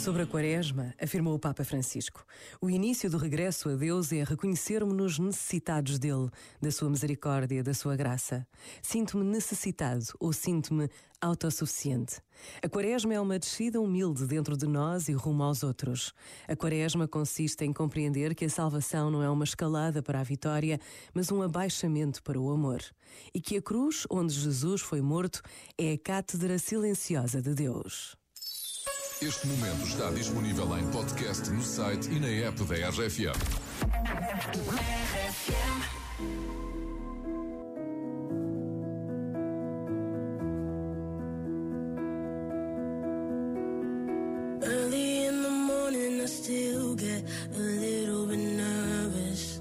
Sobre a Quaresma, afirmou o Papa Francisco, o início do regresso a Deus é reconhecermos-nos necessitados dele, da sua misericórdia, da sua graça. Sinto-me necessitado ou sinto-me autossuficiente. A Quaresma é uma descida humilde dentro de nós e rumo aos outros. A Quaresma consiste em compreender que a salvação não é uma escalada para a vitória, mas um abaixamento para o amor. E que a cruz onde Jesus foi morto é a cátedra silenciosa de Deus. Este momento está disponível em podcast no site e na app da RFM. Early in the morning, I still get a little bit nervous.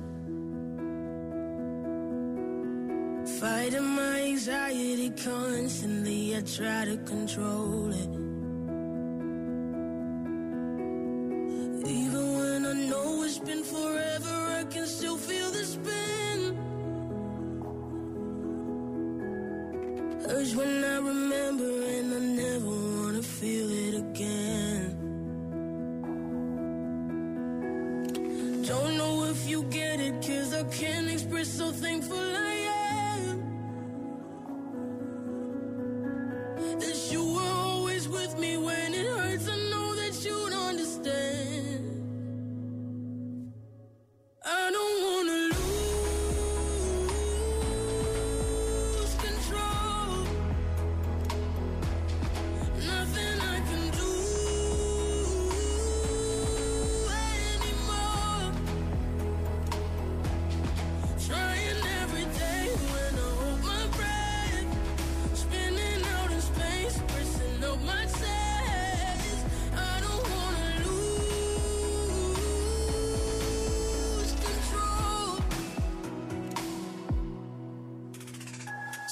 Fighting my anxiety constantly, I try to control it. Urge when I remember, and I never wanna feel it again. Don't know if you get it, cause I can't express how thankful I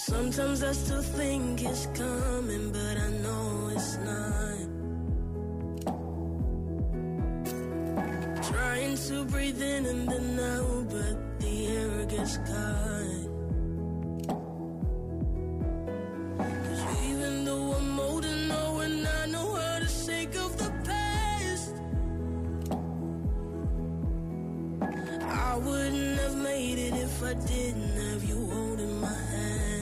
Sometimes I still think it's coming, but I know it's not. Trying to breathe in and then out, but the air gets caught. 'Cause even though I'm older now and I know how to shake off the past, I wouldn't have made it if I didn't have you holding my hand.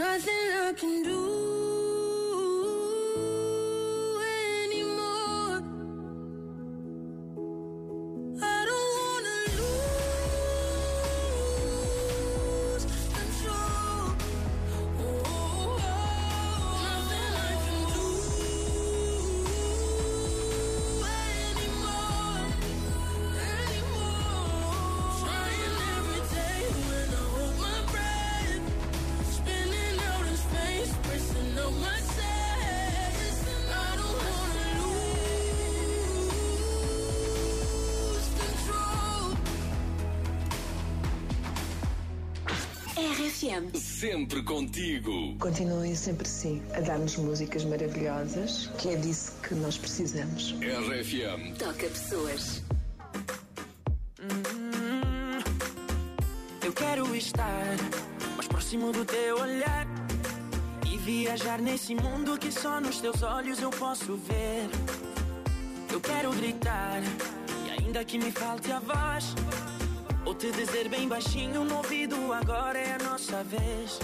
Nothing I can do RFM. Sempre contigo. Continuem sempre assim a dar-nos músicas maravilhosas, que é disso que nós precisamos. RFM. Toca pessoas. Eu quero estar mais próximo do teu olhar e viajar nesse mundo que só nos teus olhos eu posso ver. Eu quero gritar e ainda que me falte a voz, ou te dizer bem baixinho no ouvido agora é a nossa vez.